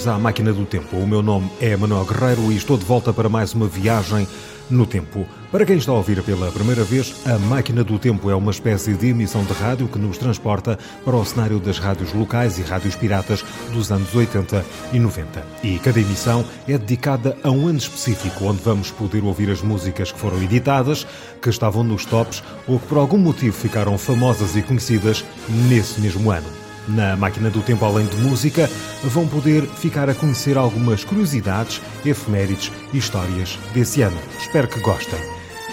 bem-vindos à Máquina do Tempo. O meu nome é Manuel Guerreiro e estou de volta para mais uma viagem no tempo. Para quem está a ouvir pela primeira vez, a Máquina do Tempo é uma espécie de emissão de rádio que nos transporta para o cenário das rádios locais e rádios piratas dos anos 80 e 90. E cada emissão é dedicada a um ano específico, onde vamos poder ouvir as músicas que foram editadas, que estavam nos tops ou que por algum motivo ficaram famosas e conhecidas nesse mesmo ano. Na Máquina do Tempo, além de música, vão poder ficar a conhecer algumas curiosidades, efemérides e histórias desse ano. Espero que gostem.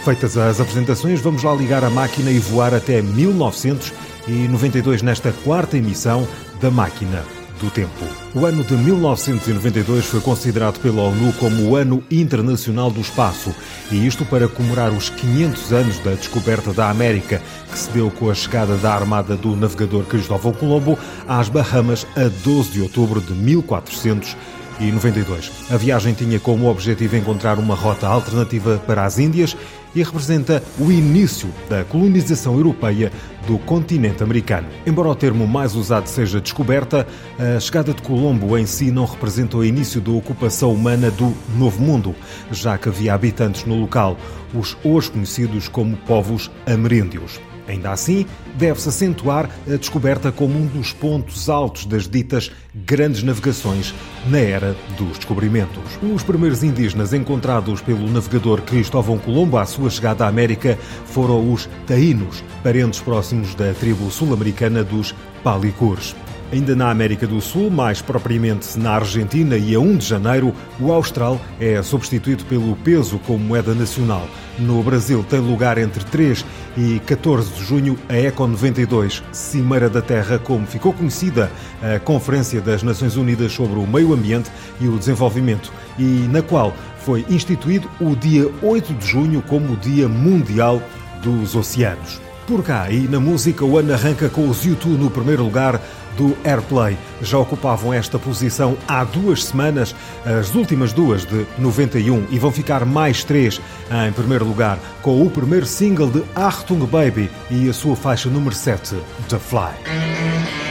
Feitas as apresentações, vamos lá ligar a máquina e voar até 1992 nesta quarta emissão da Máquina do Tempo. O ano de 1992 foi considerado pela ONU como o Ano Internacional do Espaço, e isto para comemorar os 500 anos da descoberta da América, que se deu com a chegada da armada do navegador Cristóvão Colombo às Bahamas a 12 de outubro de 1492. A viagem tinha como objetivo encontrar uma rota alternativa para as Índias e representa o início da colonização europeia do continente americano. Embora o termo mais usado seja descoberta, a chegada de Colombo em si não representa o início da ocupação humana do Novo Mundo, já que havia habitantes no local, os hoje conhecidos como povos ameríndios. Ainda assim, deve-se acentuar a descoberta como um dos pontos altos das ditas grandes navegações na era dos descobrimentos. Os primeiros indígenas encontrados pelo navegador Cristóvão Colombo à sua chegada à América foram os taínos, parentes próximos da tribo sul-americana dos Palicures. Ainda na América do Sul, mais propriamente na Argentina e a 1 de janeiro, o austral é substituído pelo peso como moeda nacional. No Brasil tem lugar entre 3 e 14 de junho a Eco 92, Cimeira da Terra, como ficou conhecida a Conferência das Nações Unidas sobre o Meio Ambiente e o Desenvolvimento, e na qual foi instituído o dia 8 de junho como o Dia Mundial dos Oceanos. Por cá e na música, o ano arranca com os YouTube no primeiro lugar do Airplay. Já ocupavam esta posição há duas semanas, as últimas duas de 91, e vão ficar mais três em primeiro lugar, com o primeiro single de Achtung Baby e a sua faixa número 7, The Fly.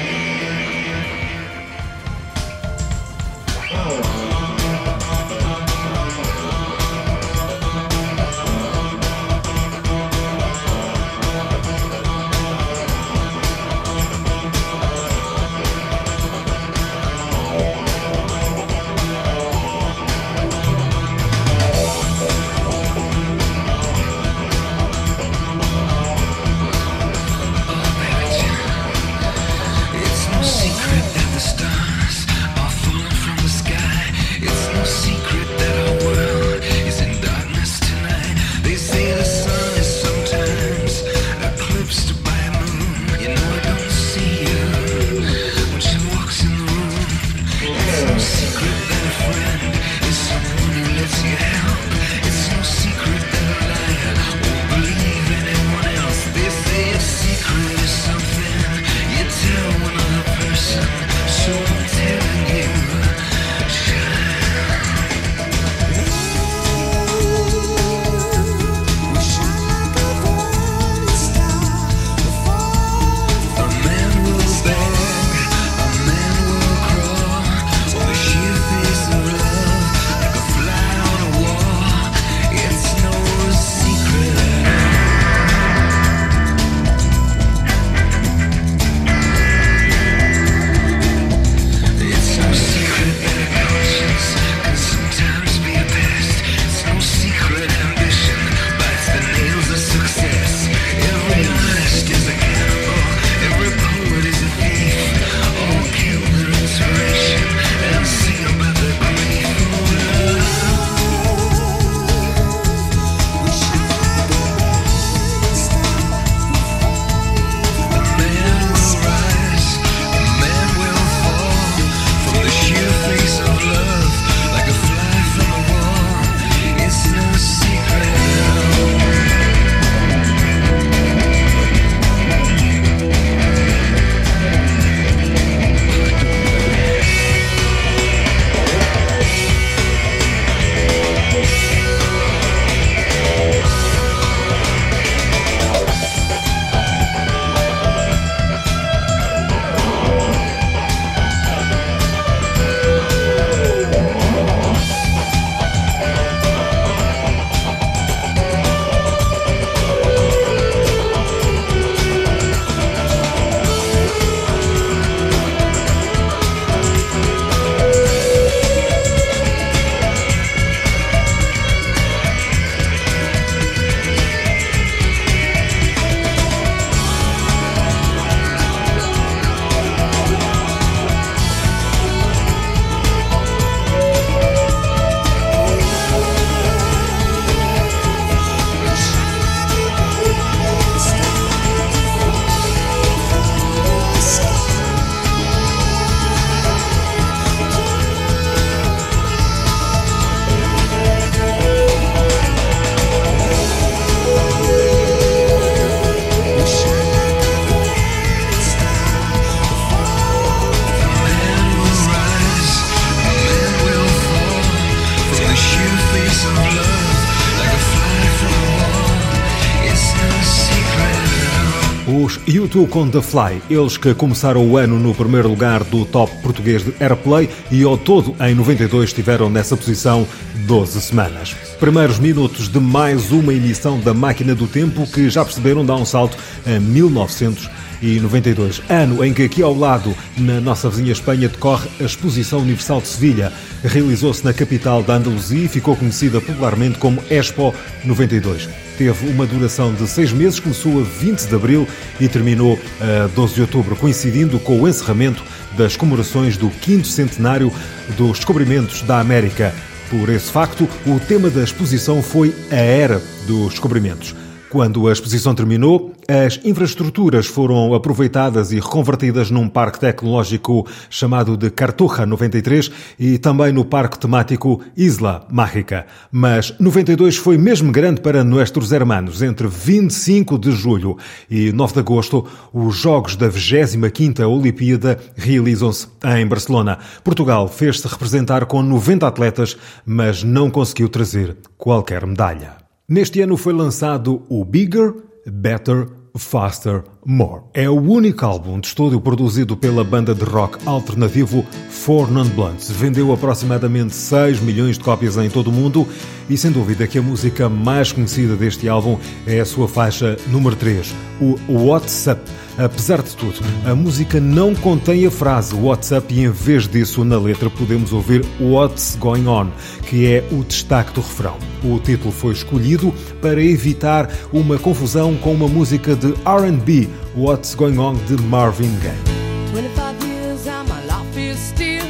Os YouTube com The Fly, eles que começaram o ano no primeiro lugar do top português de Airplay e ao todo em 92 estiveram nessa posição 12 semanas. Primeiros minutos de mais uma emissão da Máquina do Tempo que já perceberam dá um salto a 1992, ano em que aqui ao lado, na nossa vizinha Espanha, decorre a Exposição Universal de Sevilha. Realizou-se na capital da Andaluzia e ficou conhecida popularmente como Expo 92 teve uma duração de seis meses, começou a 20 de abril e terminou a 12 de outubro, coincidindo com o encerramento das comemorações do quinto centenário dos descobrimentos da América. Por esse facto, o tema da exposição foi a Era dos Descobrimentos. Quando a exposição terminou, as infraestruturas foram aproveitadas e reconvertidas num parque tecnológico chamado de Cartuja 93 e também no parque temático Isla Mágica. Mas 92 foi mesmo grande para nossos hermanos. Entre 25 de julho e 9 de agosto, os Jogos da 25ª Olimpíada realizam-se em Barcelona. Portugal fez-se representar com 90 atletas, mas não conseguiu trazer qualquer medalha. Neste ano foi lançado o Bigger, Better, Faster, More. É o único álbum de estúdio produzido pela banda de rock alternativo Four Non Blunts. Vendeu aproximadamente 6 milhões de cópias em todo o mundo e sem dúvida que a música mais conhecida deste álbum é a sua faixa número 3, o WhatsApp. Apesar de tudo, a música não contém a frase WhatsApp e em vez disso na letra podemos ouvir What's Going On, que é o destaque do refrão. O título foi escolhido para evitar uma confusão com uma música de R&B, What's Going On de Marvin Gaye. 25 years and my life is still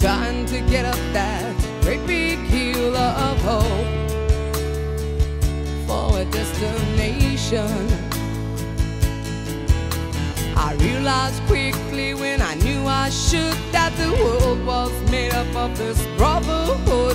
trying to get up that great big hill of hope for a destination I realized quickly when I knew I should that the world was made up of this brotherhood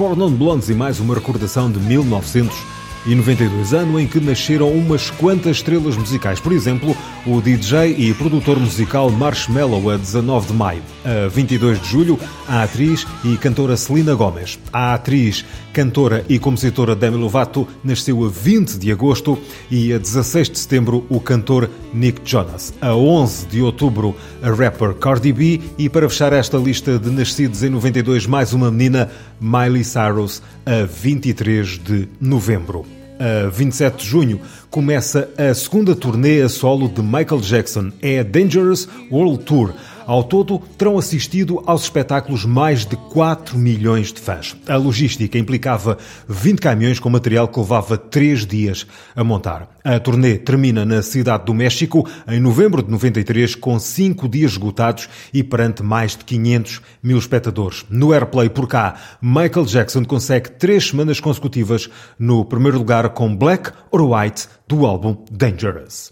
Four Non Blondes e mais uma recordação de 1900 e 92, ano em que nasceram umas quantas estrelas musicais. Por exemplo, o DJ e produtor musical Marshmello a 19 de maio. A 22 de julho, a atriz e cantora Selena Gomez. A atriz, cantora e compositora Demi Lovato nasceu a 20 de agosto e a 16 de setembro o cantor Nick Jonas. A 11 de outubro, a rapper Cardi B e para fechar esta lista de nascidos em 92, mais uma menina, Miley Cyrus, a 23 de novembro a 27 de junho, começa a segunda turnê a solo de Michael Jackson. É a Dangerous World Tour. Ao todo, terão assistido aos espetáculos mais de 4 milhões de fãs. A logística implicava 20 caminhões com material que levava 3 dias a montar. A turnê termina na Cidade do México em novembro de 93, com 5 dias esgotados e perante mais de 500 mil espectadores. No Airplay por cá, Michael Jackson consegue 3 semanas consecutivas no primeiro lugar com Black or White do álbum Dangerous.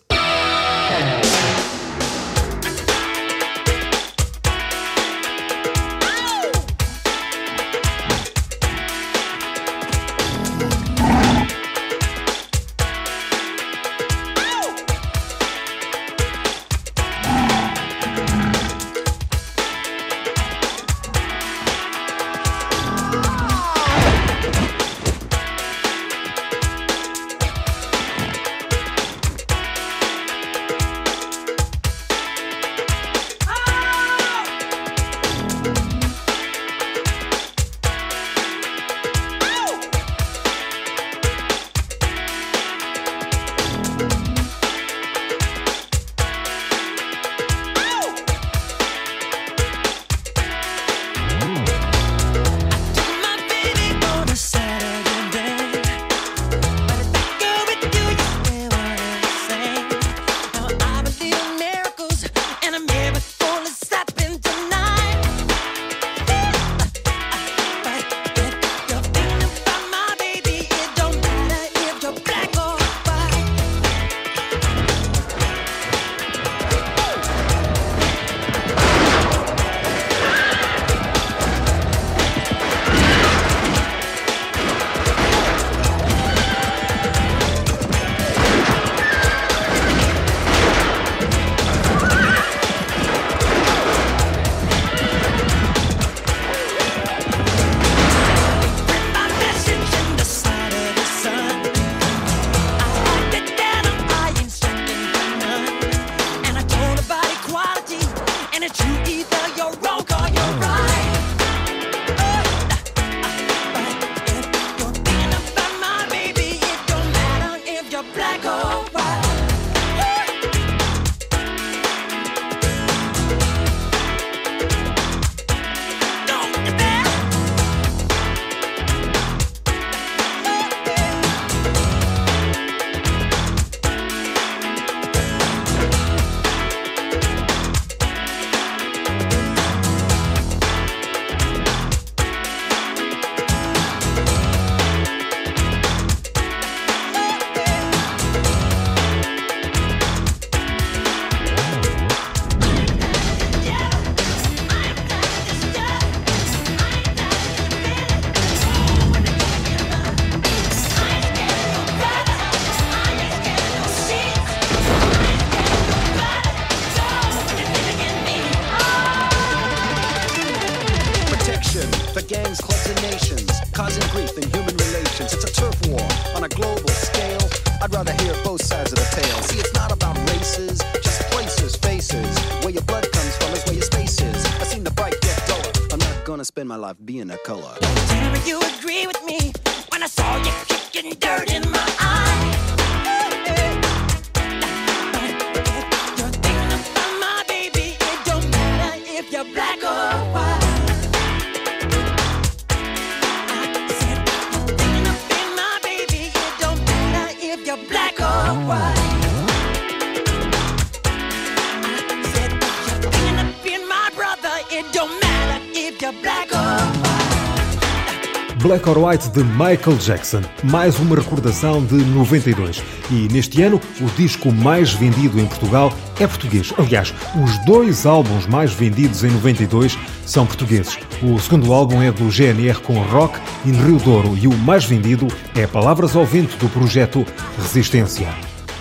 De Michael Jackson, mais uma recordação de 92. E neste ano, o disco mais vendido em Portugal é português. Aliás, os dois álbuns mais vendidos em 92 são portugueses. O segundo álbum é do GNR com Rock in Rio Douro e o mais vendido é Palavras ao Vento do projeto Resistência.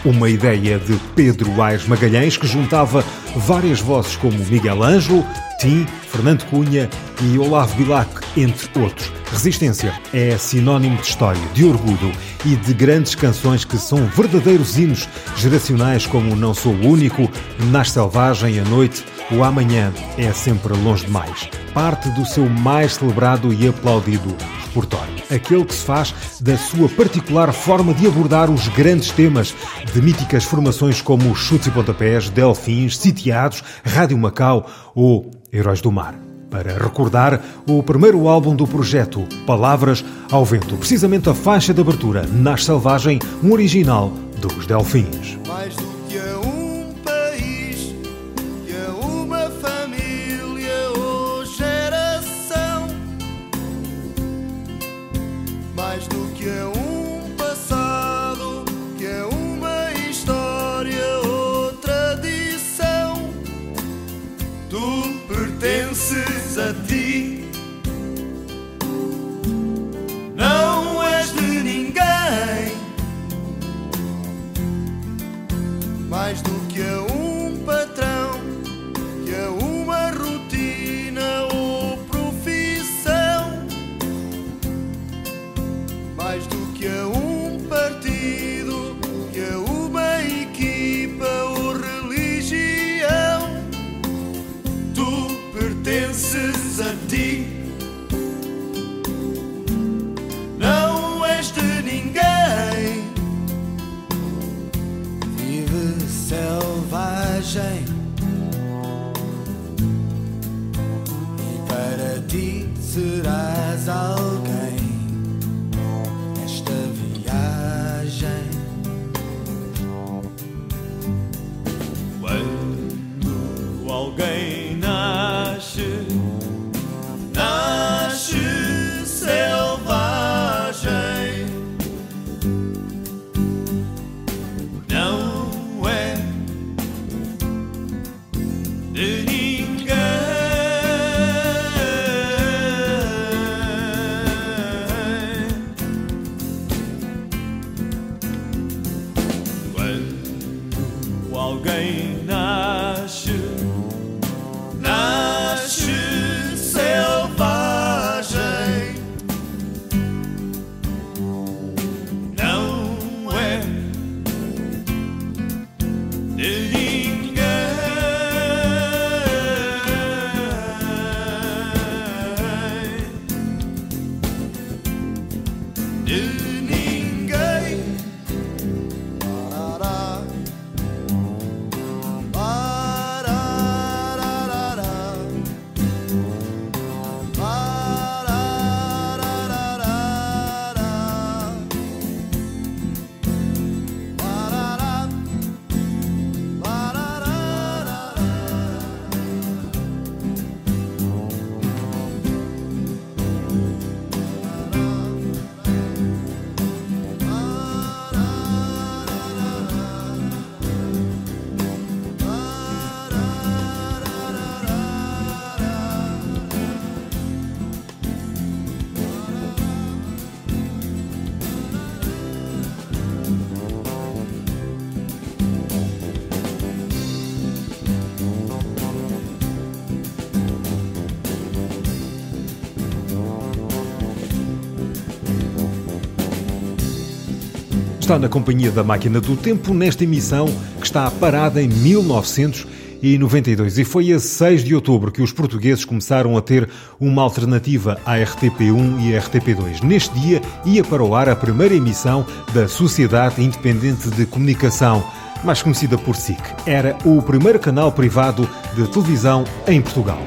Uma ideia de Pedro Aires Magalhães que juntava várias vozes como Miguel Ângelo, Tim, Fernando Cunha e Olavo Bilac, entre outros. Resistência é sinónimo de história, de orgulho e de grandes canções que são verdadeiros hinos geracionais como Não Sou o Único, Nas Selvagem, A Noite, O Amanhã é Sempre Longe Demais. Parte do seu mais celebrado e aplaudido repertório. Aquele que se faz da sua particular forma de abordar os grandes temas de míticas formações como Chutes e Pontapés, Delfins, Sitiados, Rádio Macau ou Heróis do Mar. Para recordar o primeiro álbum do projeto, Palavras ao Vento, precisamente a faixa de abertura, Nas Selvagem, um original dos Delfins. De Na companhia da Máquina do Tempo nesta emissão que está parada em 1992 e foi a 6 de outubro que os portugueses começaram a ter uma alternativa à RTP1 e à RTP2. Neste dia ia para o ar a primeira emissão da Sociedade Independente de Comunicação, mais conhecida por SIC. Era o primeiro canal privado de televisão em Portugal.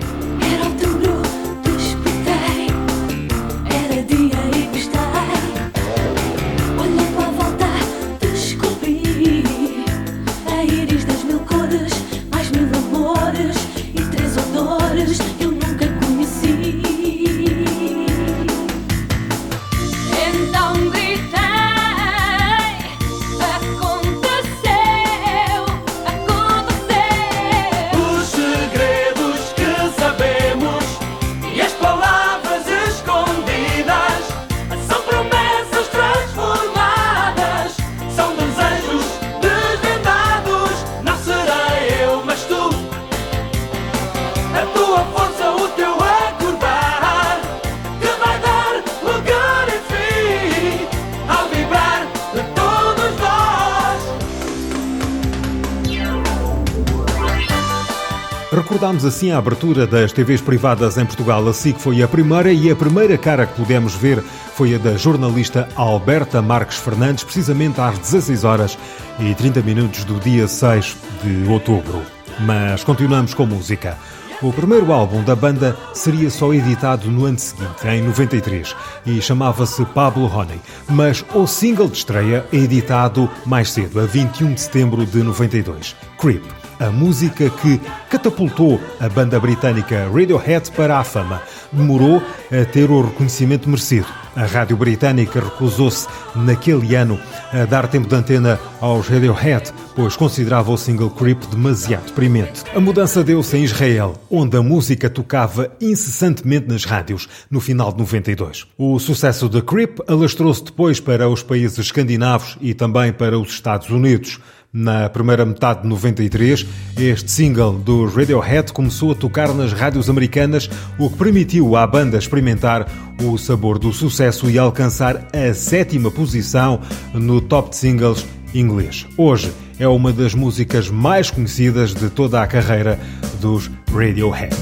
Recordámos assim a abertura das TVs privadas em Portugal. A SIC foi a primeira e a primeira cara que pudemos ver foi a da jornalista Alberta Marques Fernandes, precisamente às 16 horas e 30 minutos do dia 6 de outubro. Mas continuamos com música. O primeiro álbum da banda seria só editado no ano seguinte, em 93, e chamava-se Pablo Honey, mas o single de estreia é editado mais cedo, a 21 de setembro de 92, Creep, a música que catapultou a banda britânica Radiohead para a fama. Demorou a ter o reconhecimento merecido. A rádio britânica recusou-se, naquele ano, a dar tempo de antena aos Radiohead, pois considerava o single Creep demasiado deprimente. A mudança deu-se em Israel, onde a música tocava incessantemente nas rádios, no final de 92. O sucesso de Creep alastrou-se depois para os países escandinavos e também para os Estados Unidos. Na primeira metade de 93, este single do Radiohead começou a tocar nas rádios americanas, o que permitiu à banda experimentar o sabor do sucesso e alcançar a sétima posição no top de singles inglês. Hoje é uma das músicas mais conhecidas de toda a carreira dos Radiohead.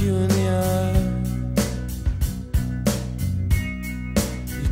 You in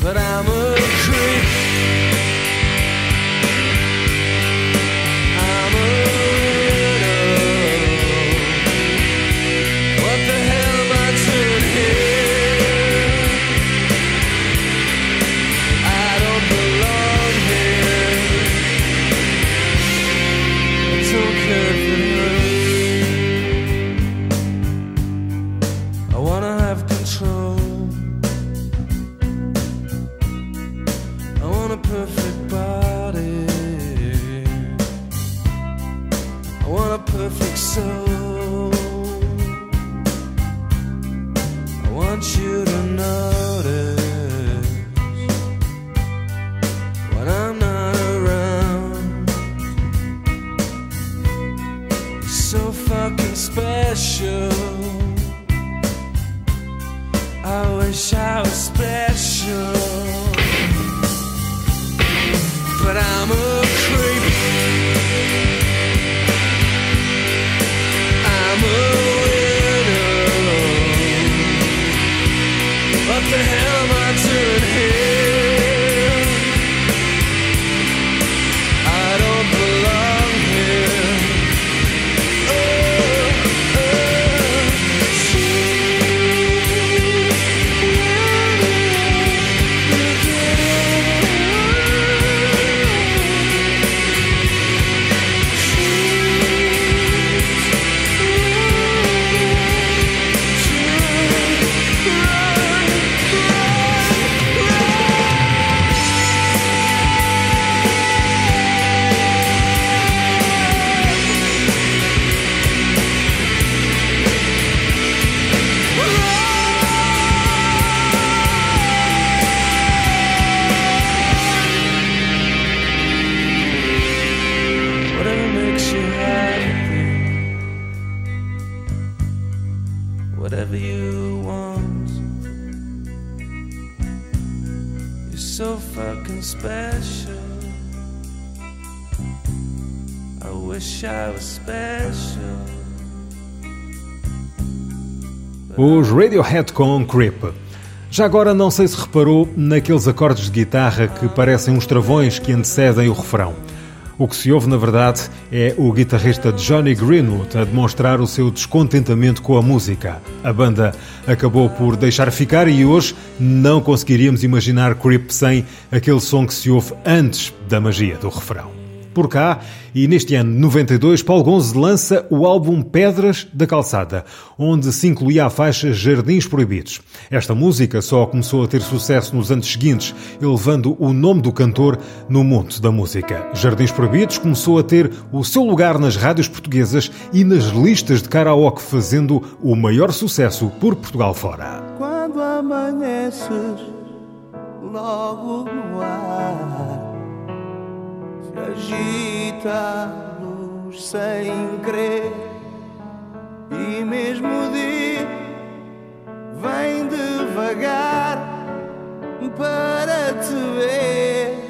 But I'm a creep. Os Radiohead com Creep. Já agora não sei se reparou naqueles acordes de guitarra que parecem uns travões que antecedem o refrão. O que se ouve, na verdade, é o guitarrista Johnny Greenwood a demonstrar o seu descontentamento com a música. A banda acabou por deixar ficar e hoje não conseguiríamos imaginar Creep sem aquele som que se ouve antes da magia do refrão. Por cá e neste ano 92 Paulo Gonze lança o álbum Pedras da Calçada, onde se incluía a faixa Jardins Proibidos. Esta música só começou a ter sucesso nos anos seguintes, elevando o nome do cantor no mundo da música. Jardins Proibidos começou a ter o seu lugar nas rádios portuguesas e nas listas de karaoke, fazendo o maior sucesso por Portugal fora. Quando amanheces logo no ar Se agita a luz sem querer. E mesmo o dia vem devagar para te ver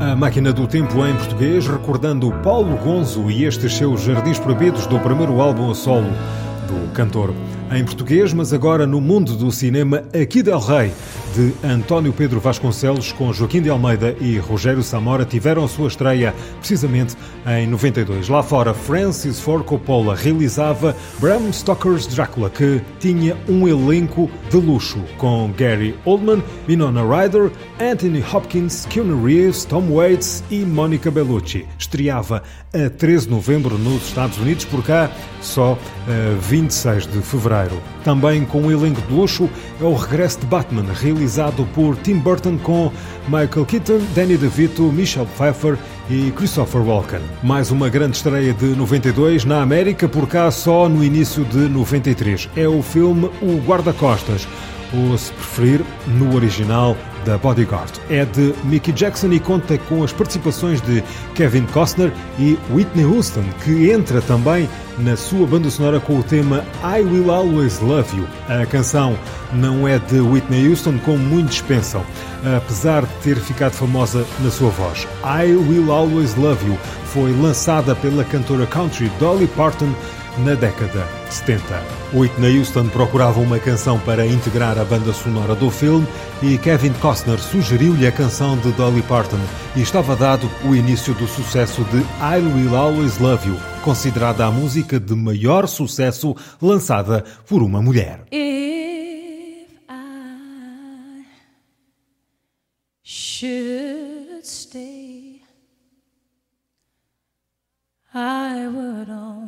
A Máquina do Tempo em português, recordando Paulo Gonzo e estes seus Jardins Proibidos do primeiro álbum a solo do cantor. Em português, mas agora no mundo do cinema, Aqui del Rei, de António Pedro Vasconcelos, com Joaquim de Almeida e Rogério Samora, tiveram sua estreia precisamente em 92. Lá fora, Francis Ford Coppola realizava Bram Stoker's Drácula, que tinha um elenco de luxo, com Gary Oldman, Winona Ryder, Anthony Hopkins, Keanu Reeves, Tom Waits e Monica Bellucci. Estreava a 13 de novembro nos Estados Unidos, por cá só a 26 de fevereiro. Também com um elenco de luxo é o regresso de Batman, realizado por Tim Burton com Michael Keaton, Danny DeVito, Michelle Pfeiffer e Christopher Walken. Mais uma grande estreia de 92 na América, por cá só no início de 93. É o filme O Guarda-Costas, ou se preferir, no original da Bodyguard. É de Mickey Jackson e conta com as participações de Kevin Costner e Whitney Houston, que entra também na sua banda sonora com o tema I Will Always Love You. A canção não é de Whitney Houston, como muitos pensam, apesar de ter ficado famosa na sua voz. I Will Always Love You foi lançada pela cantora country Dolly Parton na década de 70. Whitney Houston procurava uma canção para integrar a banda sonora do filme e Kevin Costner sugeriu-lhe a canção de Dolly Parton e estava dado o início do sucesso de I Will Always Love You, considerada a música de maior sucesso lançada por uma mulher. If I should stay, I would only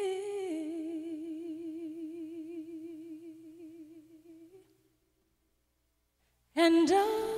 And I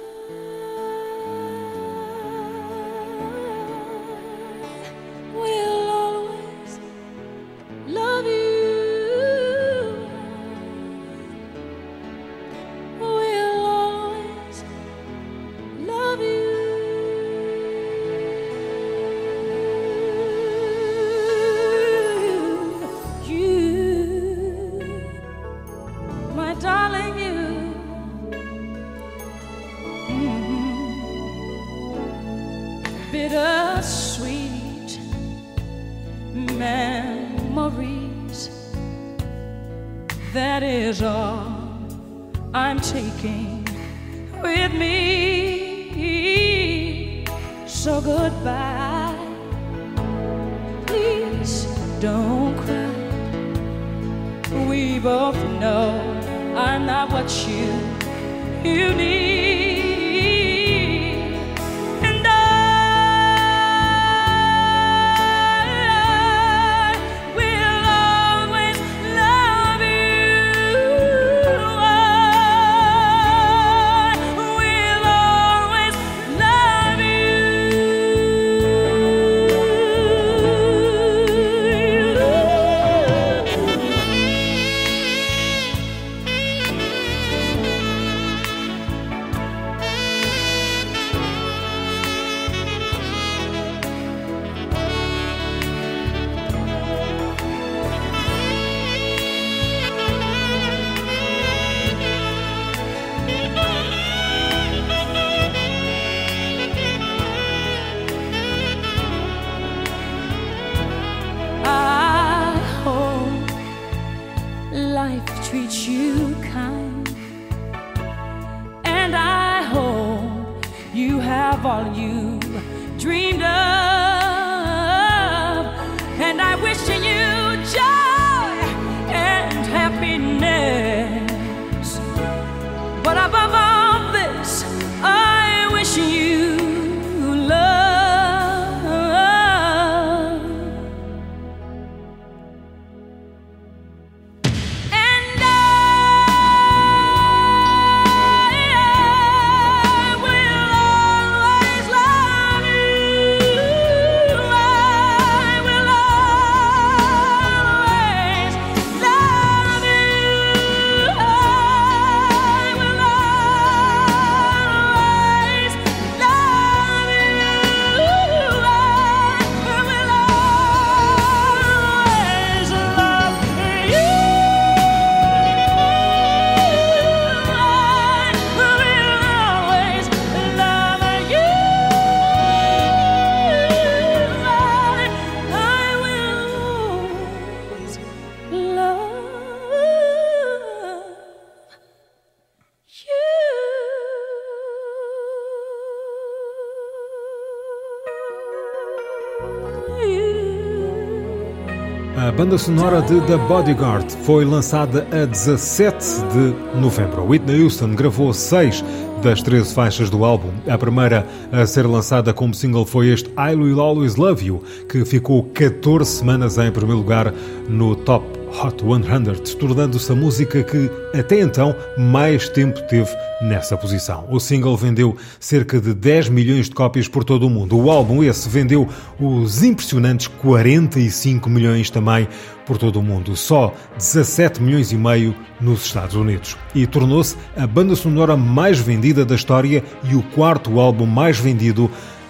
banda sonora de The Bodyguard foi lançada a 17 de novembro. Whitney Houston gravou seis das 13 faixas do álbum. A primeira a ser lançada como single foi este I Will Always Love You, que ficou 14 semanas em primeiro lugar no Top Hot 100, tornando-se a música que até então mais tempo teve nessa posição. O single vendeu cerca de 10 milhões de cópias por todo o mundo. O álbum esse vendeu os impressionantes 45 milhões também por todo o mundo, só 17 milhões e meio nos Estados Unidos. E tornou-se a banda sonora mais vendida da história e o quarto álbum mais vendido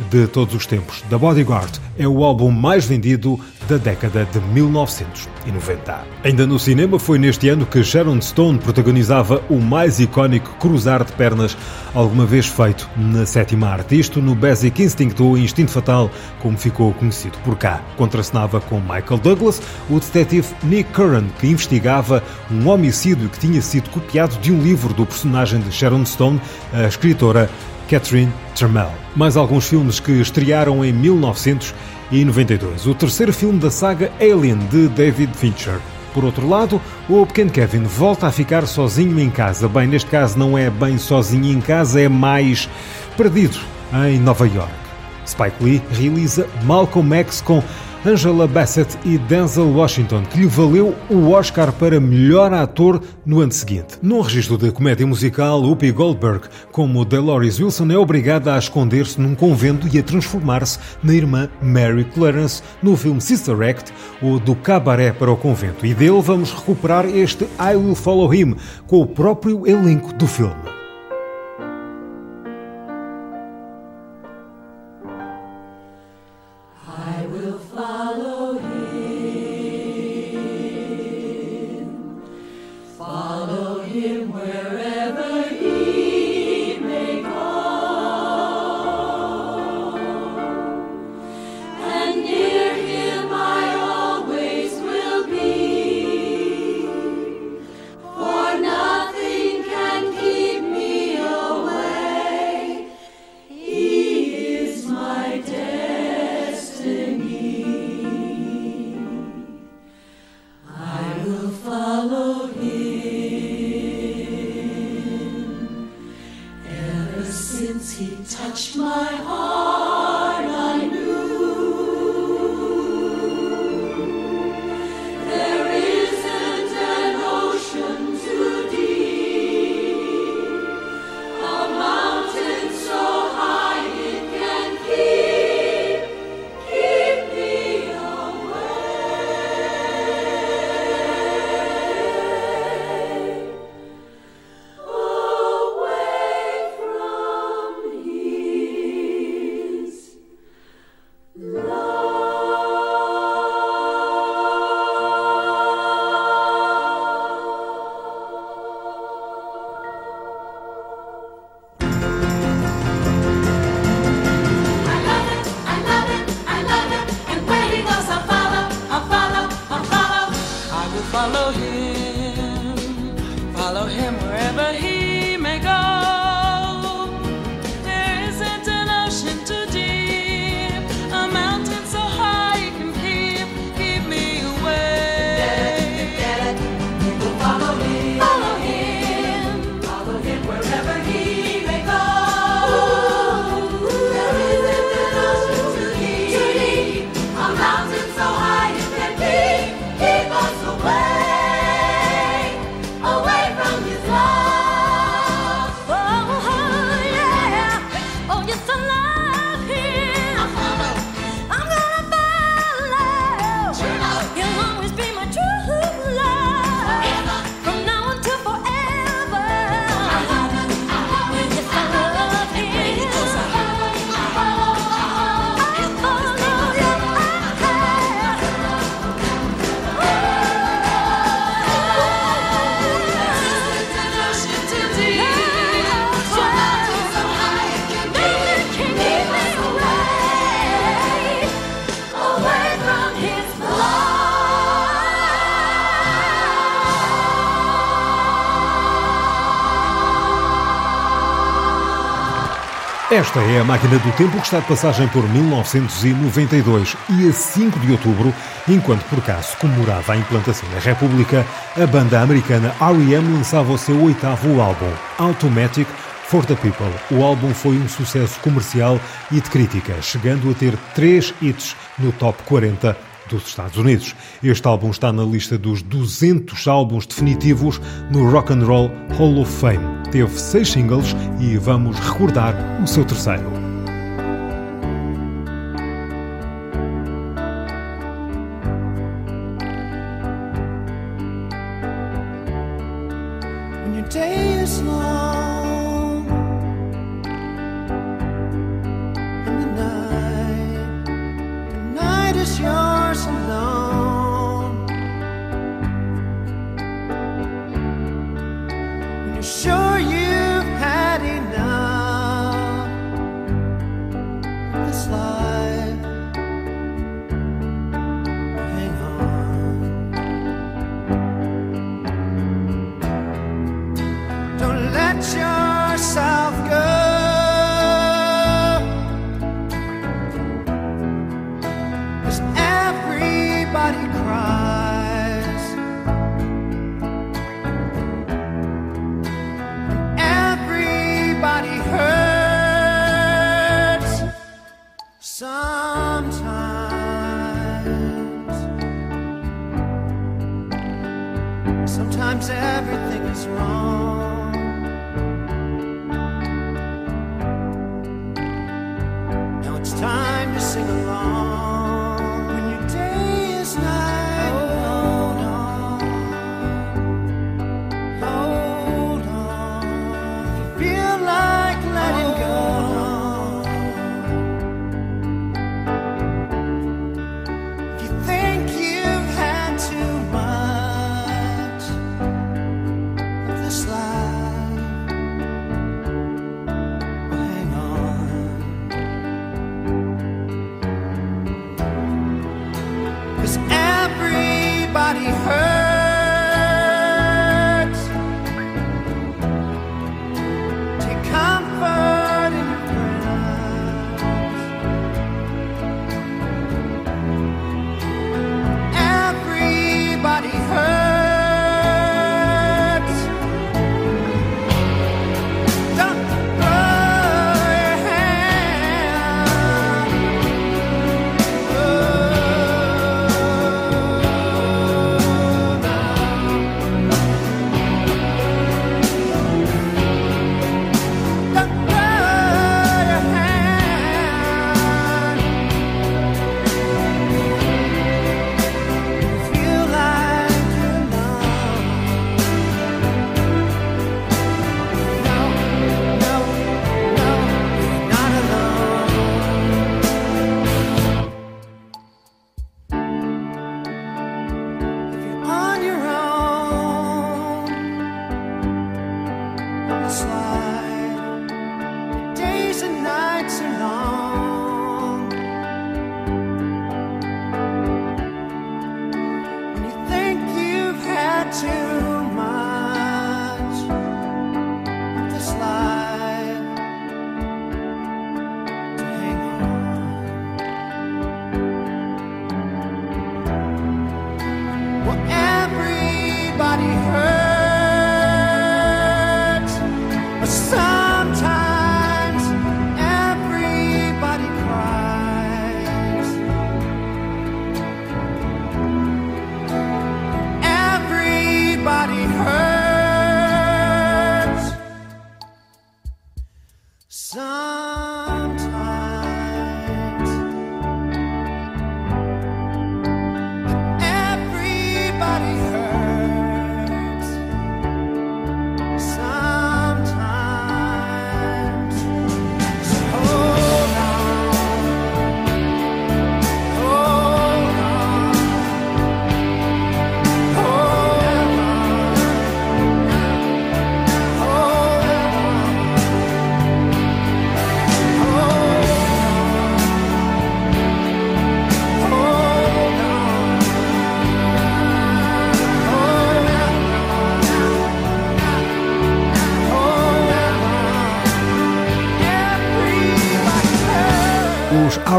de todos os tempos. The Bodyguard é o álbum mais vendido da década de 1990. Ainda no cinema, foi neste ano que Sharon Stone protagonizava o mais icónico cruzar de pernas alguma vez feito na sétima arte. Isto no Basic Instinct ou Instinto Fatal, como ficou conhecido por cá. Contracenava com Michael Douglas, o detetive Nick Curran, que investigava um homicídio que tinha sido copiado de um livro do personagem de Sharon Stone, a escritora Catherine Trammell. Mais alguns filmes que estrearam em 1992. O terceiro filme da saga Alien, de David Fincher. Por outro lado, o pequeno Kevin volta a ficar sozinho em casa. Bem, neste caso não é bem sozinho em casa, é mais perdido em Nova York. Spike Lee realiza Malcolm X com Angela Bassett e Denzel Washington, que lhe valeu o Oscar para melhor ator no ano seguinte. Num registro de comédia musical, Whoopi Goldberg, como Dolores Wilson, é obrigada a esconder-se num convento e a transformar-se na irmã Mary Clarence no filme Sister Act, ou do cabaré para o convento. E dele vamos recuperar este I Will Follow Him, com o próprio elenco do filme. Esta é a máquina do tempo que está de passagem por 1992 e a 5 de outubro, enquanto por acaso comemorava a implantação da República, a banda americana R.E.M. lançava o seu oitavo álbum, Automatic for the People. O álbum foi um sucesso comercial e de crítica, chegando a ter três hits no top 40 dos Estados Unidos. Este álbum está na lista dos 200 álbuns definitivos no Rock and Roll Hall of Fame teve seis singles e vamos recordar o seu terceiro. When your day is long.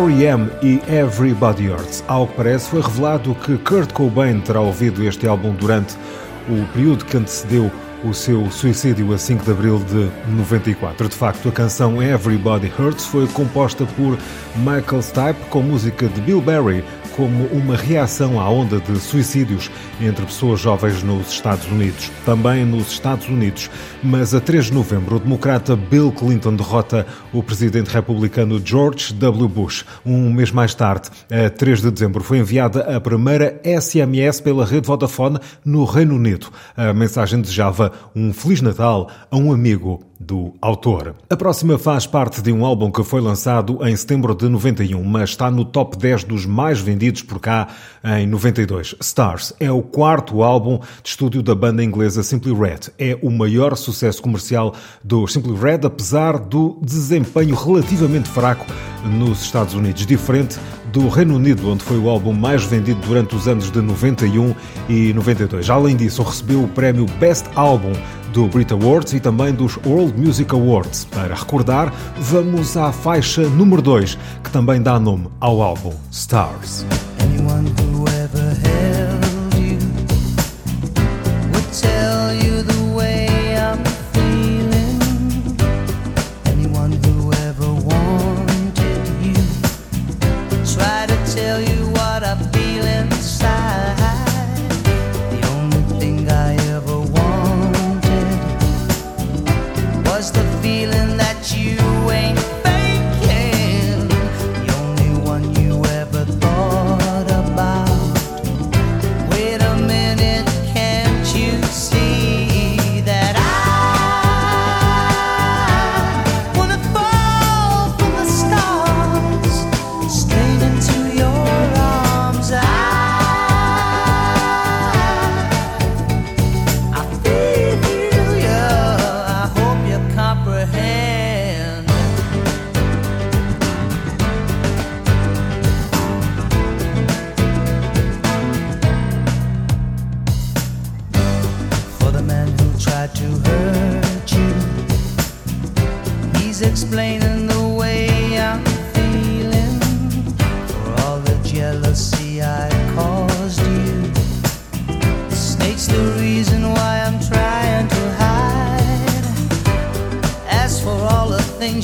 R.E.M. e Everybody Hurts. Ao que parece, foi revelado que Kurt Cobain terá ouvido este álbum durante o período que antecedeu o seu suicídio a 5 de abril de 94. De facto, a canção Everybody Hurts foi composta por Michael Stipe com música de Bill Berry, como uma reação à onda de suicídios entre pessoas jovens nos Estados Unidos. Também nos Estados Unidos, mas a 3 de novembro, o democrata Bill Clinton derrota o presidente republicano George W. Bush. Um mês mais tarde, a 3 de dezembro, foi enviada a primeira SMS pela rede Vodafone no Reino Unido. A mensagem desejava um Feliz Natal a um amigo do autor. A próxima faz parte de um álbum que foi lançado em setembro de 91, mas está no top 10 dos mais vendidos por cá em 92. Stars é o quarto álbum de estúdio da banda inglesa Simply Red. É o maior sucesso comercial do Simply Red, apesar do desempenho relativamente fraco nos Estados Unidos, diferente do Reino Unido, onde foi o álbum mais vendido durante os anos de 91 e 92. Além disso, recebeu o prémio Best Album do Brit Awards e também dos World Music Awards. Para recordar, vamos à faixa número 2, que também dá nome ao álbum Stars.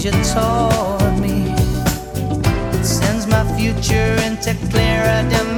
things you taught me. It sends my future into clearer dimensions.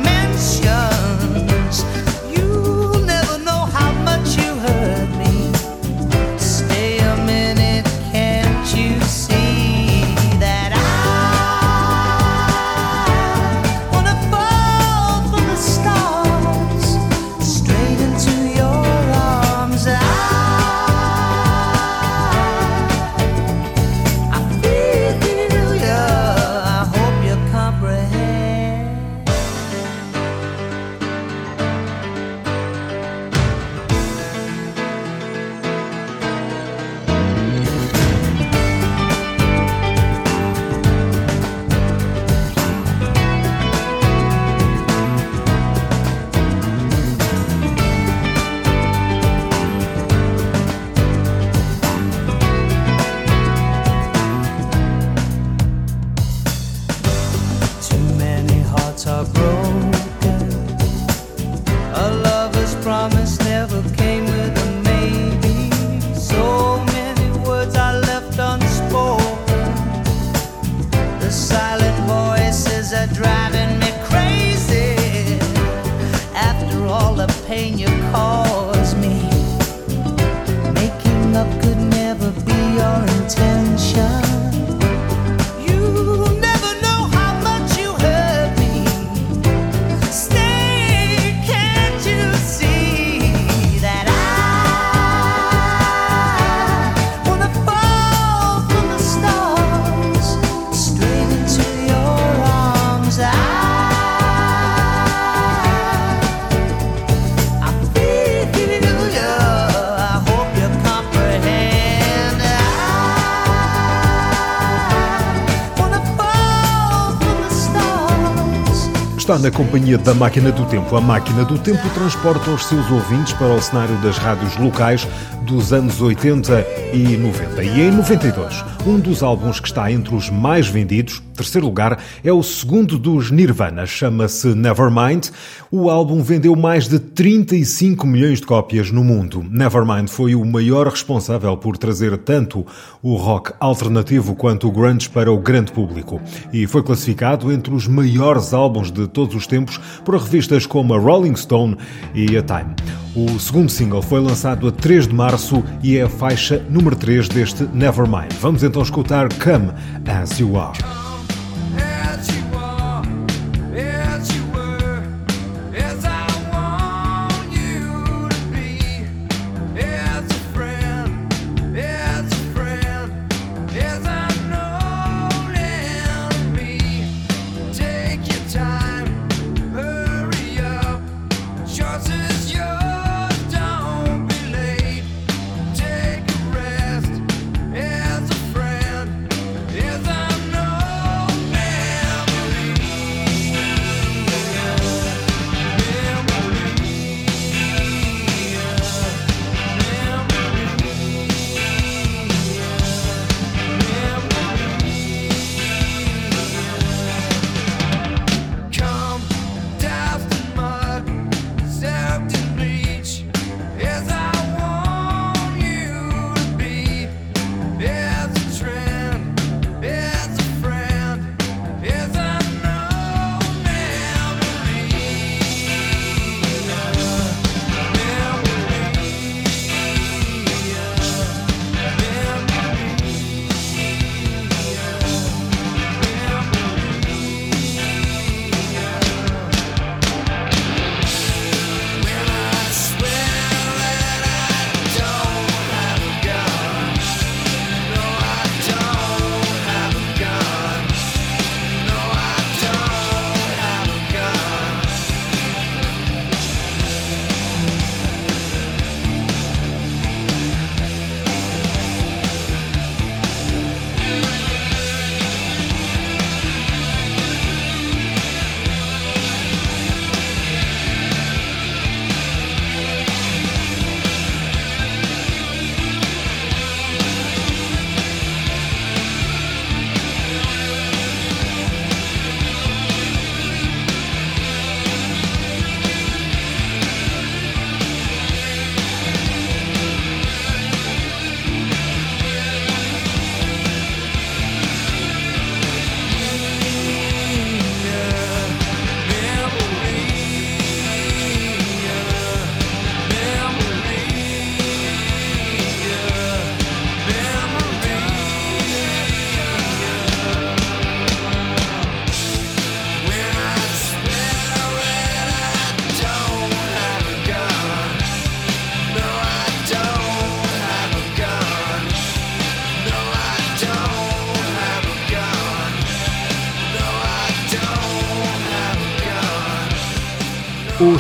Está na companhia da Máquina do Tempo. A Máquina do Tempo transporta os seus ouvintes para o cenário das rádios locais dos anos 80 e 90. E em 92, um dos álbuns que está entre os mais vendidos, terceiro lugar, é o segundo dos Nirvana, chama-se Nevermind. O álbum vendeu mais de 35 milhões de cópias no mundo. Nevermind foi o maior responsável por trazer tanto o rock alternativo quanto o grunge para o grande público e foi classificado entre os maiores álbuns de todos os tempos por revistas como a Rolling Stone e a Time. O segundo single foi lançado a 3 de março e é a faixa número 3 deste Nevermind. Vamos então escutar Come As You Are.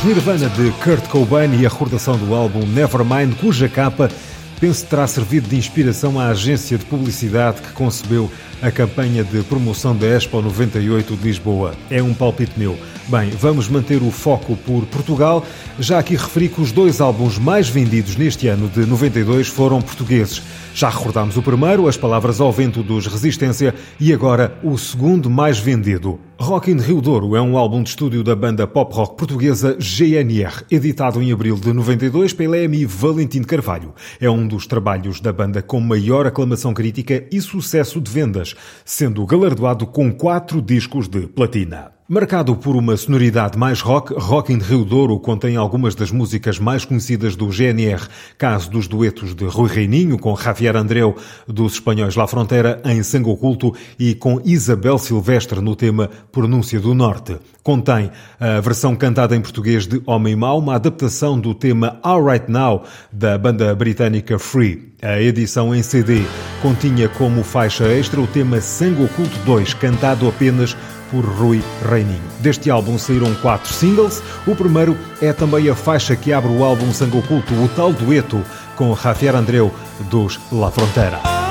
Os Nirvana de Kurt Cobain e a recordação do álbum Nevermind, cuja capa penso terá servido de inspiração à agência de publicidade que concebeu a campanha de promoção da Expo 98 de Lisboa. É um palpite meu. Bem, vamos manter o foco por Portugal. Já aqui referi que os dois álbuns mais vendidos neste ano de 92 foram portugueses. Já recordámos o primeiro, As Palavras ao Vento dos Resistência, e agora o segundo mais vendido. Rock in Rio Douro é um álbum de estúdio da banda pop rock portuguesa GNR, editado em abril de 92 pela EMI Valentim Carvalho. É um dos trabalhos da banda com maior aclamação crítica e sucesso de vendas, sendo galardoado com quatro discos de platina. Marcado por uma sonoridade mais rock, Rock in Rio Douro contém algumas das músicas mais conhecidas do GNR, caso dos duetos de Rui Reininho com Javier Andreu, dos espanhóis La Frontera em Sangue Oculto e com Isabel Silvestre no tema Pronúncia do Norte. Contém a versão cantada em português de Homem Mau, uma adaptação do tema All Right Now da banda britânica Free. A edição em CD continha como faixa extra o tema Sangue Oculto 2, cantado apenas por Rui Reininho. Deste álbum saíram quatro singles. O primeiro é também a faixa que abre o álbum Sangue Oculto, o tal dueto com Javier Andreu dos La Frontera.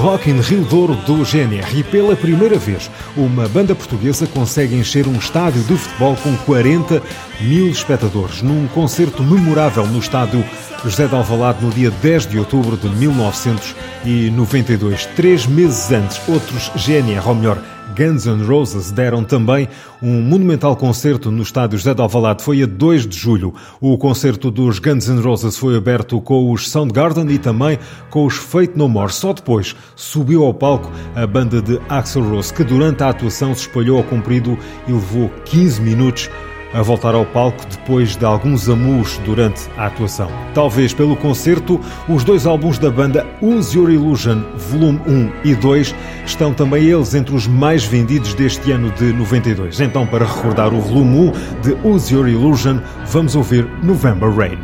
Rock in Rio Douro do GNR e pela primeira vez uma banda portuguesa consegue encher um estádio de futebol com 40 mil espectadores num concerto memorável no estádio José de Alvalade no dia 10 de outubro de 1992. Três meses antes, outros GNR, ou melhor, Guns N' Roses deram também um monumental concerto no estádio José de Alvalade. Foi a 2 de julho. O concerto dos Guns N' Roses foi aberto com os Soundgarden e também com os Fate No More. Só depois subiu ao palco a banda de Axl Rose, que durante a atuação se espalhou ao comprido e levou 15 minutos a voltar ao palco depois de alguns amus durante a atuação. Talvez pelo concerto, os dois álbuns da banda Use Your Illusion, volume 1 e 2, estão também eles entre os mais vendidos deste ano de 92. Então, para recordar o volume 1 de Use Your Illusion, vamos ouvir November Rain.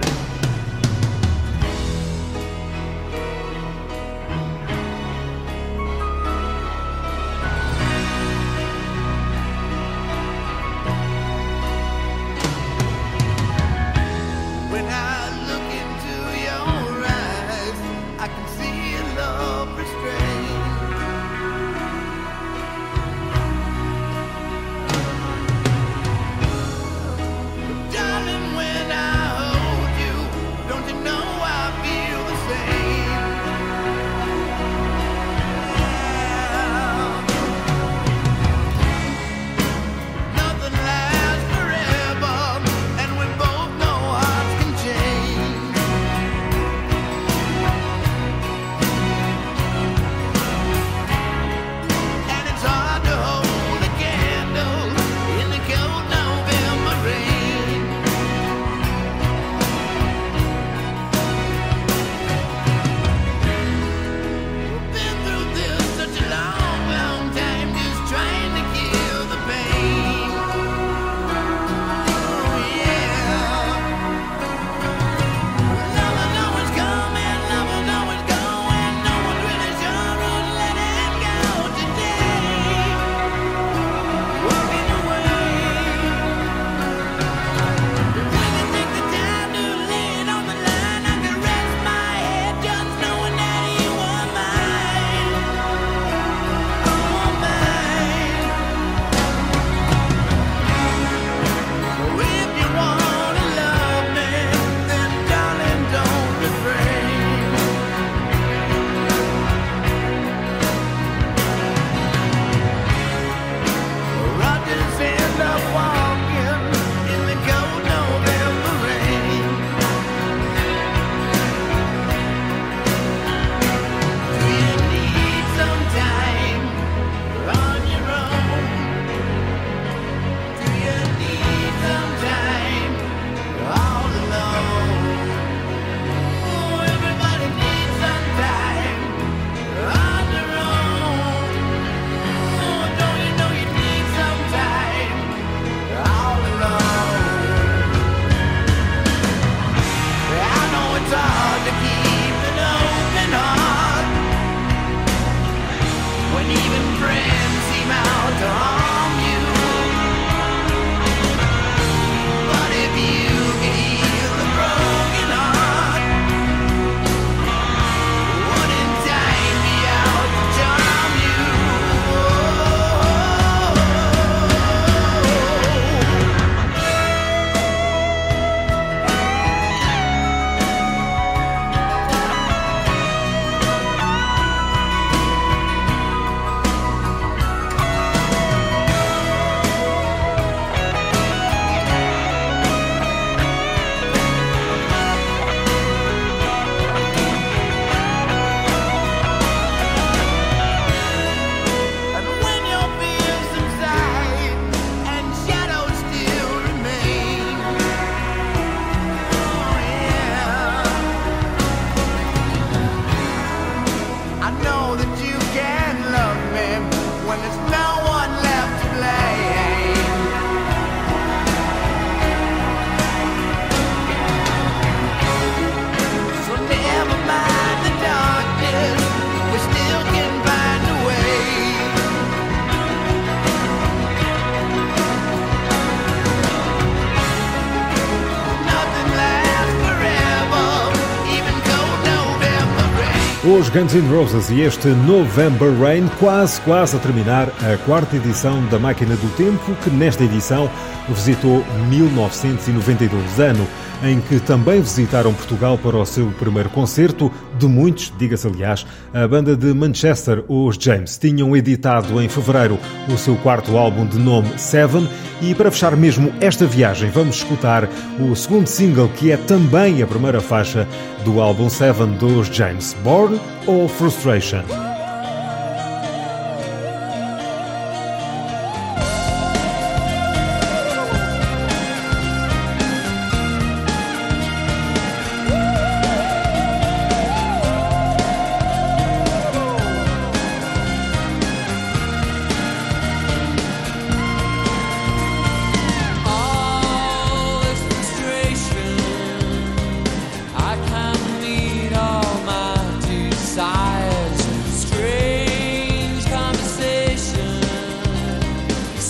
Guns N' Roses e este November Rain, quase, quase a terminar a quarta edição da Máquina do Tempo, que nesta edição visitou 1992, ano em que também visitaram Portugal para o seu primeiro concerto, de muitos, diga-se aliás, a banda de Manchester, os James, tinham editado em fevereiro o seu quarto álbum de nome Seven. E para fechar mesmo esta viagem, vamos escutar o segundo single, que é também a primeira faixa do álbum Seven dos James, Born ou Frustration.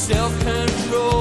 self-control.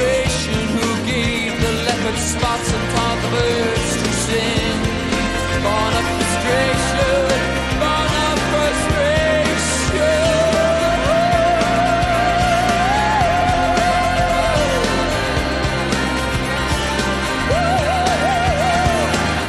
illustration who gave the leopard spots and taught the birds to sing. Born of frustration, born of frustration.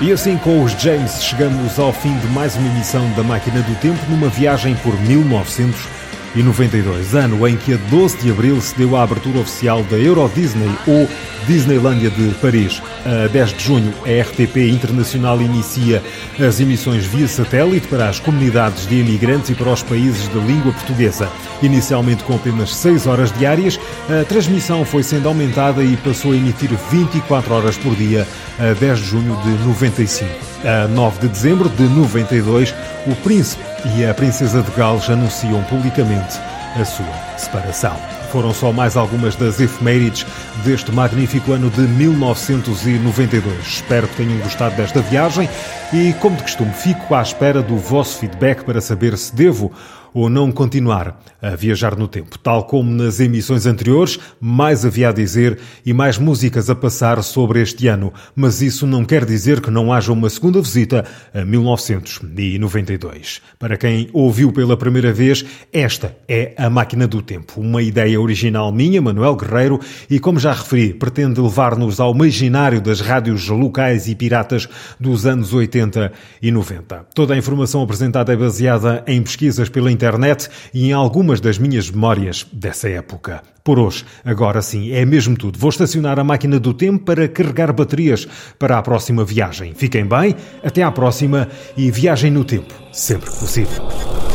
E assim com os James chegamos ao fim de mais uma emissão da Máquina do Tempo numa viagem por 1900 1992, ano em que a 12 de abril se deu a abertura oficial da Euro Disney ou Disneylandia de Paris. A 10 de junho, a RTP Internacional inicia as emissões via satélite para as comunidades de imigrantes e para os países de língua portuguesa. Inicialmente com apenas 6 horas diárias, a transmissão foi sendo aumentada e passou a emitir 24 horas por dia a 10 de junho de 95. A 9 de dezembro de 92, o príncipe e a princesa de Gales anunciam publicamente a sua separação. Foram só mais algumas das efemérides deste magnífico ano de 1992. Espero que tenham gostado desta viagem e, como de costume, fico à espera do vosso feedback para saber se devo ou não continuar a viajar no tempo. Tal como nas emissões anteriores, mais havia a dizer e mais músicas a passar sobre este ano, mas isso não quer dizer que não haja uma segunda visita a 1992. Para quem ouviu pela primeira vez, esta é a Máquina do Tempo, uma ideia original minha, Manuel Guerreiro, e como já referi, pretende levar-nos ao imaginário das rádios locais e piratas dos anos 80 e 90. Toda a informação apresentada é baseada em pesquisas pela internet e em algumas das minhas memórias dessa época. Por hoje, agora sim, é mesmo tudo. Vou estacionar a máquina do tempo para carregar baterias para a próxima viagem. Fiquem bem, até à próxima e viagem no tempo, sempre que possível.